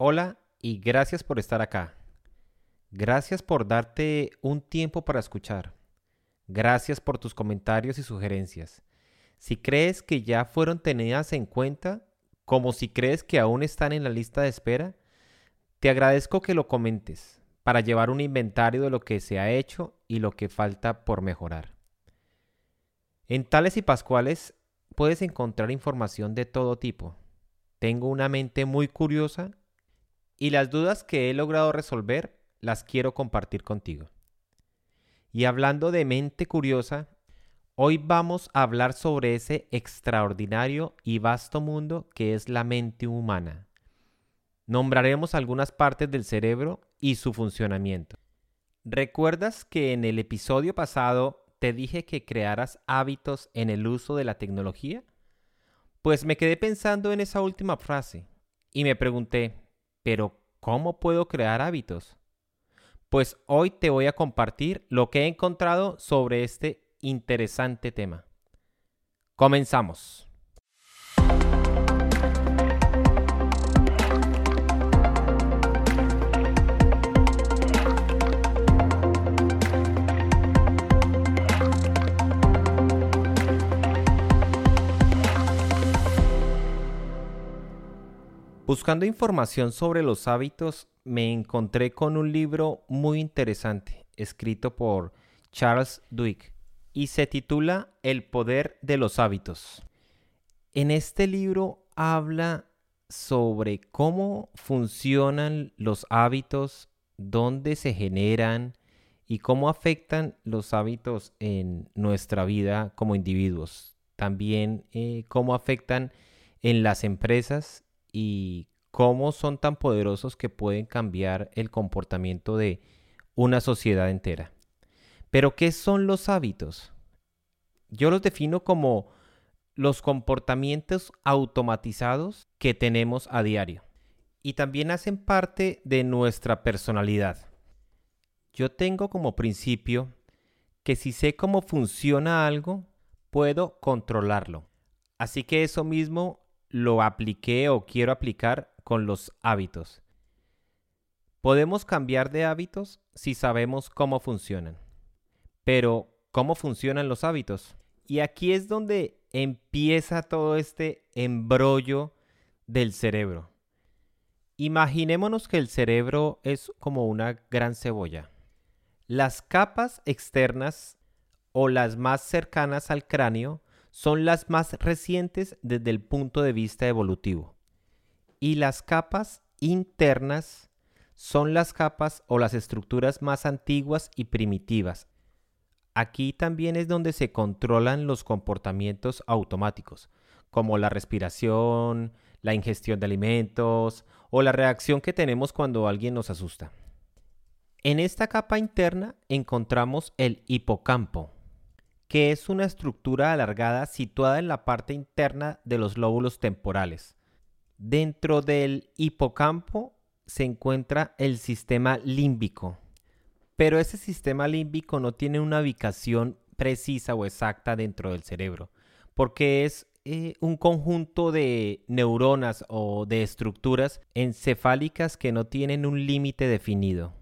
Hola y gracias por estar acá. Gracias por darte un tiempo para escuchar. Gracias por tus comentarios y sugerencias. Si crees que ya fueron tenidas en cuenta, como si crees que aún están en la lista de espera, te agradezco que lo comentes para llevar un inventario de lo que se ha hecho y lo que falta por mejorar. En Tales y Pascuales puedes encontrar información de todo tipo. Tengo una mente muy curiosa y las dudas que he logrado resolver las quiero compartir contigo. Y hablando de mente curiosa, hoy vamos a hablar sobre ese extraordinario y vasto mundo que es la mente humana. Nombraremos algunas partes del cerebro y su funcionamiento. ¿Recuerdas que en el episodio pasado te dije que crearas hábitos en el uso de la tecnología? Pues me quedé pensando en esa última frase y me pregunté, ¿pero cómo puedo crear hábitos? Pues hoy te voy a compartir lo que he encontrado sobre este interesante tema. Comenzamos. Buscando información sobre los hábitos, me encontré con un libro muy interesante, escrito por Charles Duhigg, y se titula El poder de los hábitos. En este libro habla sobre cómo funcionan los hábitos, dónde se generan y cómo afectan los hábitos en nuestra vida como individuos. También eh, cómo afectan en las empresas y cómo son tan poderosos que pueden cambiar el comportamiento de una sociedad entera. Pero, ¿qué son los hábitos? Yo los defino como los comportamientos automatizados que tenemos a diario y también hacen parte de nuestra personalidad. Yo tengo como principio que si sé cómo funciona algo, puedo controlarlo. Así que eso mismo lo apliqué o quiero aplicar con los hábitos. Podemos cambiar de hábitos si sabemos cómo funcionan. Pero, ¿cómo funcionan los hábitos? Y aquí es donde empieza todo este embrollo del cerebro. Imaginémonos que el cerebro es como una gran cebolla. Las capas externas o las más cercanas al cráneo son las más recientes desde el punto de vista evolutivo. Y las capas internas son las capas o las estructuras más antiguas y primitivas. Aquí también es donde se controlan los comportamientos automáticos, como la respiración, la ingestión de alimentos o la reacción que tenemos cuando alguien nos asusta. En esta capa interna encontramos el hipocampo, que es una estructura alargada situada en la parte interna de los lóbulos temporales. Dentro del hipocampo se encuentra el sistema límbico, pero ese sistema límbico no tiene una ubicación precisa o exacta dentro del cerebro, porque es eh, un conjunto de neuronas o de estructuras encefálicas que no tienen un límite definido.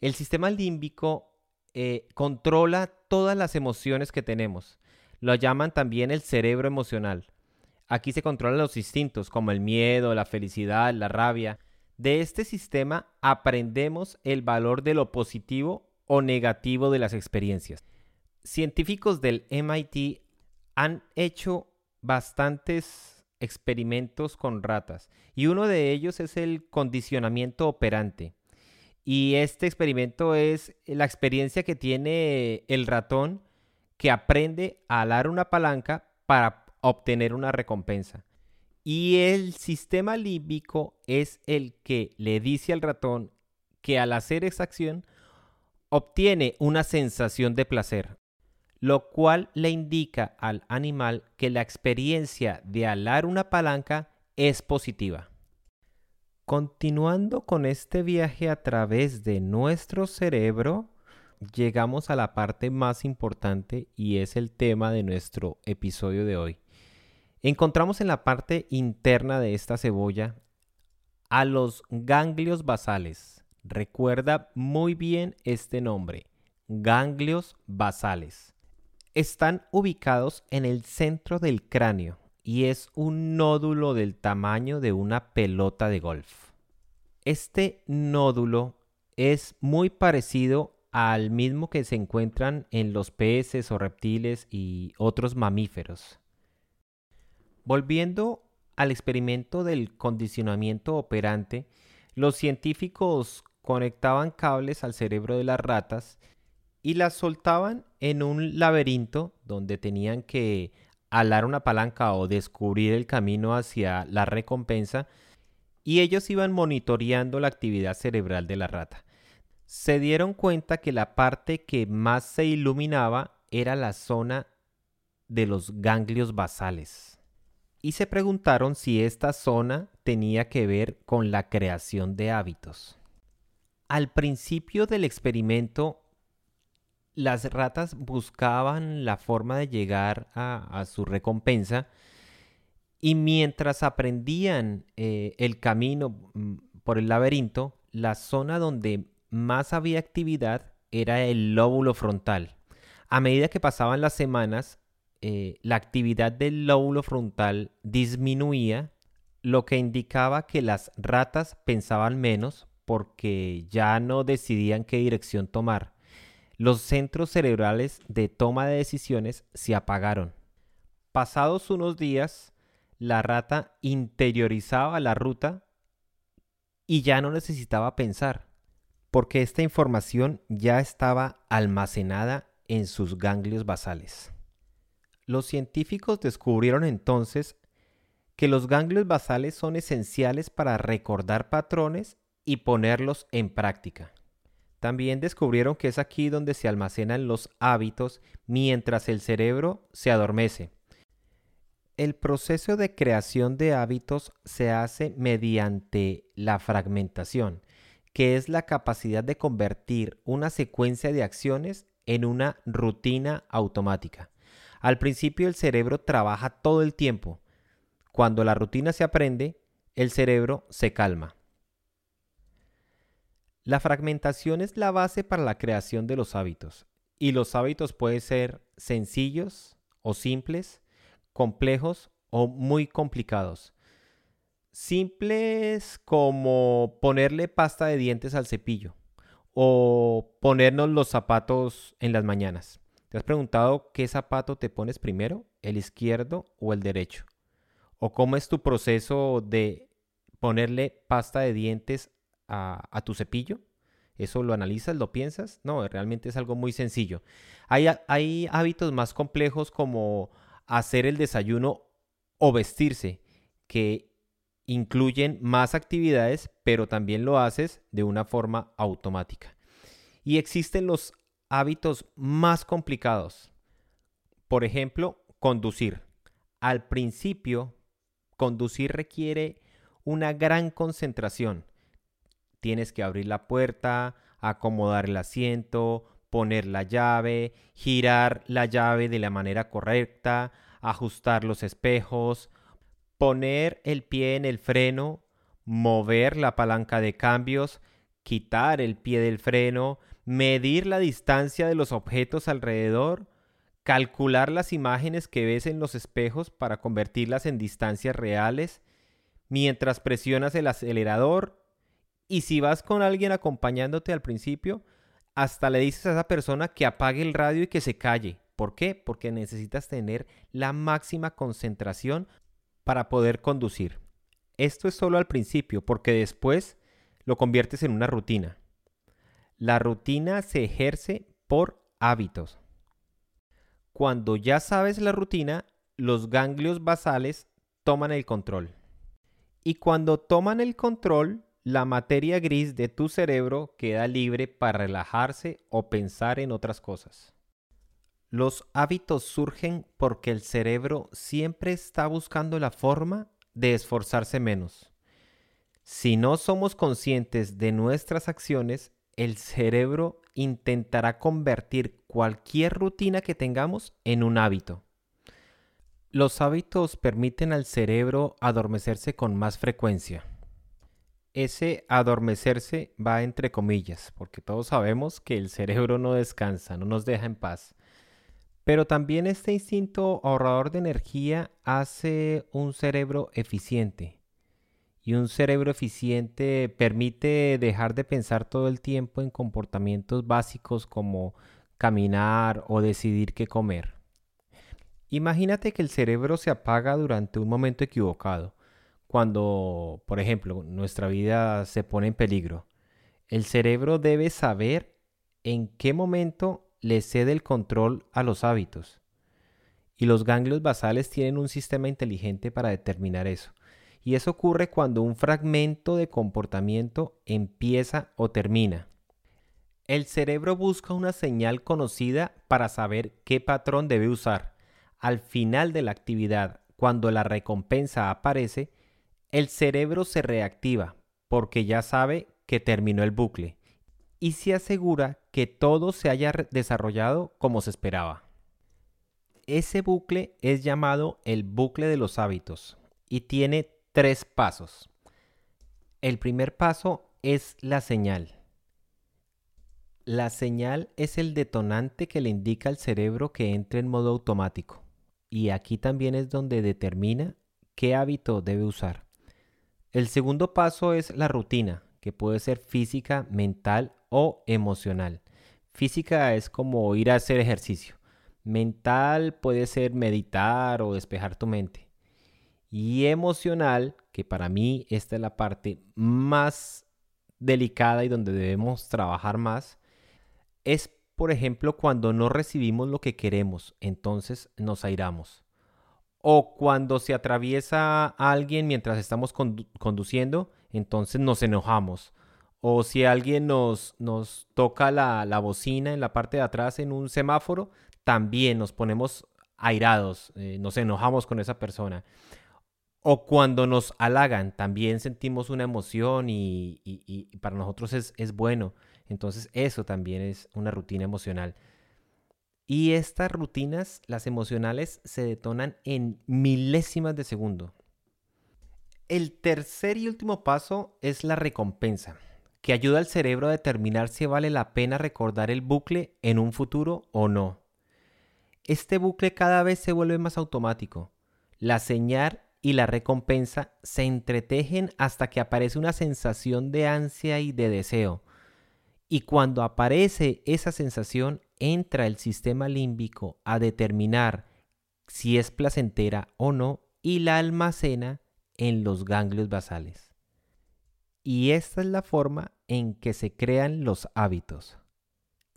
El sistema límbico eh, controla todas las emociones que tenemos. Lo llaman también el cerebro emocional. Aquí se controlan los instintos como el miedo, la felicidad, la rabia. De este sistema aprendemos el valor de lo positivo o negativo de las experiencias. Científicos del MIT han hecho bastantes experimentos con ratas y uno de ellos es el condicionamiento operante. Y este experimento es la experiencia que tiene el ratón que aprende a alar una palanca para obtener una recompensa. Y el sistema límbico es el que le dice al ratón que al hacer esa acción obtiene una sensación de placer, lo cual le indica al animal que la experiencia de alar una palanca es positiva. Continuando con este viaje a través de nuestro cerebro, llegamos a la parte más importante y es el tema de nuestro episodio de hoy. Encontramos en la parte interna de esta cebolla a los ganglios basales. Recuerda muy bien este nombre, ganglios basales. Están ubicados en el centro del cráneo y es un nódulo del tamaño de una pelota de golf. Este nódulo es muy parecido al mismo que se encuentran en los peces o reptiles y otros mamíferos. Volviendo al experimento del condicionamiento operante, los científicos conectaban cables al cerebro de las ratas y las soltaban en un laberinto donde tenían que alar una palanca o descubrir el camino hacia la recompensa y ellos iban monitoreando la actividad cerebral de la rata. Se dieron cuenta que la parte que más se iluminaba era la zona de los ganglios basales y se preguntaron si esta zona tenía que ver con la creación de hábitos. Al principio del experimento, las ratas buscaban la forma de llegar a, su recompensa y mientras aprendían eh, el camino mm, por el laberinto, la zona donde más había actividad era el lóbulo frontal. A medida que pasaban las semanas, eh, la actividad del lóbulo frontal disminuía, lo que indicaba que las ratas pensaban menos porque ya no decidían qué dirección tomar. Los centros cerebrales de toma de decisiones se apagaron. Pasados unos días, la rata interiorizaba la ruta y ya no necesitaba pensar, porque esta información ya estaba almacenada en sus ganglios basales. Los científicos descubrieron entonces que los ganglios basales son esenciales para recordar patrones y ponerlos en práctica. También descubrieron que es aquí donde se almacenan los hábitos mientras el cerebro se adormece. El proceso de creación de hábitos se hace mediante la fragmentación, que es la capacidad de convertir una secuencia de acciones en una rutina automática. Al principio el cerebro trabaja todo el tiempo. Cuando la rutina se aprende, el cerebro se calma. La fragmentación es la base para la creación de los hábitos. Y los hábitos pueden ser sencillos o simples, complejos o muy complicados. Simples como ponerle pasta de dientes al cepillo o ponernos los zapatos en las mañanas. ¿Te has preguntado qué zapato te pones primero, el izquierdo o el derecho? ¿O cómo es tu proceso de ponerle pasta de dientes a, tu cepillo? ¿Eso lo analizas, lo piensas? No, realmente es algo muy sencillo. Hay, hay hábitos más complejos como hacer el desayuno o vestirse, que incluyen más actividades, pero también lo haces de una forma automática. Y existen los hábitos más complicados. Por ejemplo, conducir. Al principio, conducir requiere una gran concentración. Tienes que abrir la puerta, acomodar el asiento, poner la llave, girar la llave de la manera correcta, ajustar los espejos, poner el pie en el freno, mover la palanca de cambios, quitar el pie del freno, medir la distancia de los objetos alrededor, calcular las imágenes que ves en los espejos para convertirlas en distancias reales, mientras presionas el acelerador, y si vas con alguien acompañándote al principio, hasta le dices a esa persona que apague el radio y que se calle. ¿Por qué? Porque necesitas tener la máxima concentración para poder conducir. Esto es solo al principio, porque después lo conviertes en una rutina. La rutina se ejerce por hábitos. Cuando ya sabes la rutina, los ganglios basales toman el control. Y cuando toman el control, la materia gris de tu cerebro queda libre para relajarse o pensar en otras cosas. Los hábitos surgen porque el cerebro siempre está buscando la forma de esforzarse menos. Si no somos conscientes de nuestras acciones, el cerebro intentará convertir cualquier rutina que tengamos en un hábito. Los hábitos permiten al cerebro adormecerse con más frecuencia. Ese adormecerse va entre comillas, porque todos sabemos que el cerebro no descansa, no nos deja en paz. Pero también este instinto ahorrador de energía hace un cerebro eficiente. Y un cerebro eficiente permite dejar de pensar todo el tiempo en comportamientos básicos como caminar o decidir qué comer. Imagínate que el cerebro se apaga durante un momento equivocado cuando, por ejemplo, nuestra vida se pone en peligro. El cerebro debe saber en qué momento le cede el control a los hábitos. Y los ganglios basales tienen un sistema inteligente para determinar eso. Y eso ocurre cuando un fragmento de comportamiento empieza o termina. El cerebro busca una señal conocida para saber qué patrón debe usar. Al final de la actividad, cuando la recompensa aparece, el cerebro se reactiva porque ya sabe que terminó el bucle y se asegura que todo se haya desarrollado como se esperaba. Ese bucle es llamado el bucle de los hábitos y tiene tres pasos. El primer paso es la señal. La señal es el detonante que le indica al cerebro que entre en modo automático y aquí también es donde determina qué hábito debe usar. El segundo paso es la rutina, que puede ser física, mental o emocional. Física es como ir a hacer ejercicio. Mental puede ser meditar o despejar tu mente. Y emocional, que para mí esta es la parte más delicada y donde debemos trabajar más, es por ejemplo cuando no recibimos lo que queremos, entonces nos airamos o cuando se atraviesa alguien mientras estamos conduciendo, entonces nos enojamos. O si alguien nos, toca la, bocina en la parte de atrás en un semáforo, también nos ponemos airados, eh, nos enojamos con esa persona. O cuando nos halagan, también sentimos una emoción y, para nosotros es bueno. Entonces eso también es una rutina emocional. Y estas rutinas, las emocionales, se detonan en milésimas de segundo. El tercer y último paso es la recompensa, que ayuda al cerebro a determinar si vale la pena recordar el bucle en un futuro o no. Este bucle cada vez se vuelve más automático. La señal y la recompensa se entretejen hasta que aparece una sensación de ansia y de deseo. Y cuando aparece esa sensación, entra el sistema límbico a determinar si es placentera o no y la almacena en los ganglios basales. Y esta es la forma en que se crean los hábitos.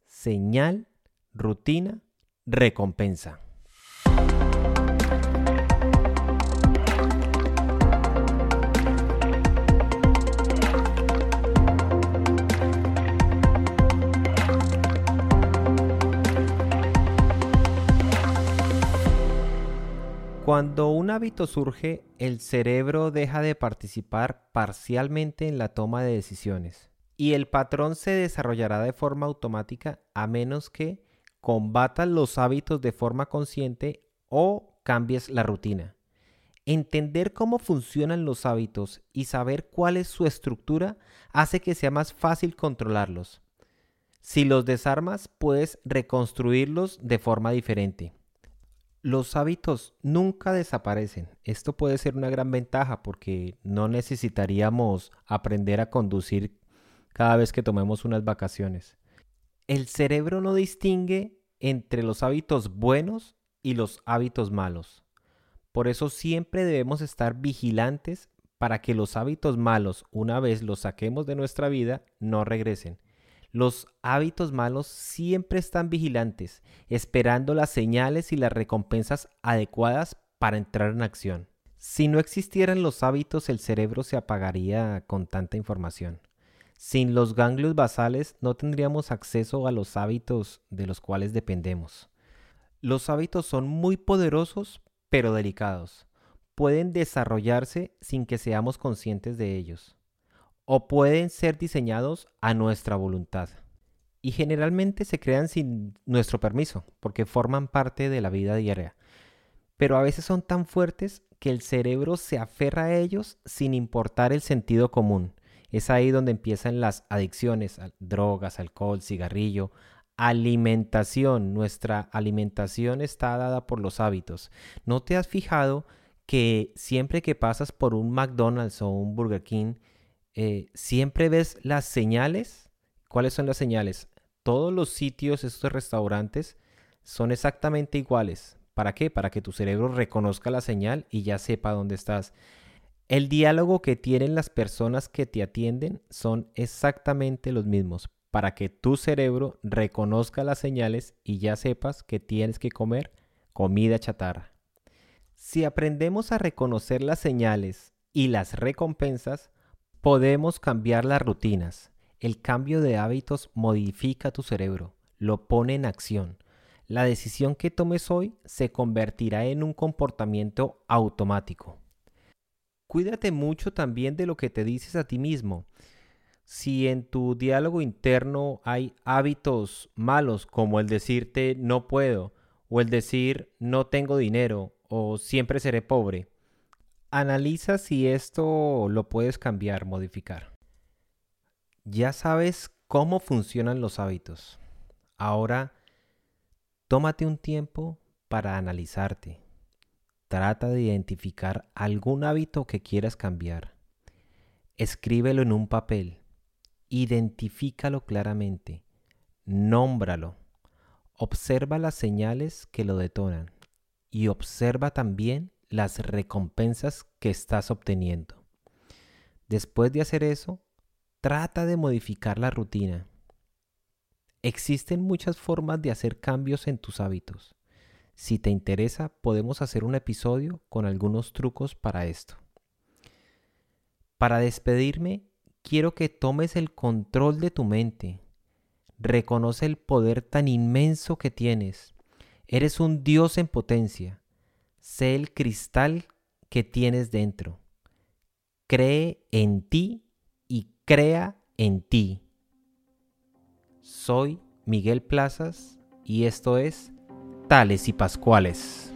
Señal, rutina, recompensa. Cuando un hábito surge, el cerebro deja de participar parcialmente en la toma de decisiones y el patrón se desarrollará de forma automática a menos que combatas los hábitos de forma consciente o cambies la rutina. Entender cómo funcionan los hábitos y saber cuál es su estructura hace que sea más fácil controlarlos. Si los desarmas, puedes reconstruirlos de forma diferente. Los hábitos nunca desaparecen. Esto puede ser una gran ventaja porque no necesitaríamos aprender a conducir cada vez que tomemos unas vacaciones. El cerebro no distingue entre los hábitos buenos y los hábitos malos. Por eso siempre debemos estar vigilantes para que los hábitos malos, una vez los saquemos de nuestra vida, no regresen. Los hábitos malos siempre están vigilantes, esperando las señales y las recompensas adecuadas para entrar en acción. Si no existieran los hábitos, el cerebro se apagaría con tanta información. Sin los ganglios basales no tendríamos acceso a los hábitos de los cuales dependemos. Los hábitos son muy poderosos, pero delicados. Pueden desarrollarse sin que seamos conscientes de ellos o pueden ser diseñados a nuestra voluntad. Y generalmente se crean sin nuestro permiso, porque forman parte de la vida diaria. Pero a veces son tan fuertes que el cerebro se aferra a ellos sin importar el sentido común. Es ahí donde empiezan las adicciones, drogas, alcohol, cigarrillo, alimentación. Nuestra alimentación está dada por los hábitos. ¿No te has fijado que siempre que pasas por un McDonald's o un Burger King, eh, siempre ves las señales? ¿Cuáles son las señales? Todos los sitios, estos restaurantes, son exactamente iguales. ¿Para qué? Para que tu cerebro reconozca la señal y ya sepa dónde estás. El diálogo que tienen las personas que te atienden son exactamente los mismos para que tu cerebro reconozca las señales y ya sepas que tienes que comer comida chatarra. Si aprendemos a reconocer las señales y las recompensas, podemos cambiar las rutinas. El cambio de hábitos modifica tu cerebro, lo pone en acción. La decisión que tomes hoy se convertirá en un comportamiento automático. Cuídate mucho también de lo que te dices a ti mismo si en tu diálogo interno hay hábitos malos como el decirte no puedo o el decir no tengo dinero o siempre seré pobre, analiza si esto lo puedes cambiar, modificar. Ya sabes cómo funcionan los hábitos. Ahora, tómate un tiempo para analizarte. Trata de identificar algún hábito que quieras cambiar. Escríbelo en un papel Identifícalo claramente, nómbralo, observa las señales que lo detonan y observa también las recompensas que estás obteniendo. Después de hacer eso, trata de modificar la rutina. Existen muchas formas de hacer cambios en tus hábitos. Si te interesa, podemos hacer un episodio con algunos trucos para esto. Para despedirme, quiero que tomes el control de tu mente. Reconoce el poder tan inmenso que tienes. Eres un Dios en potencia. Sé el cristal que tienes dentro. Cree en ti y crea en ti. Soy Miguel Plazas y esto es Tales y Pascuales.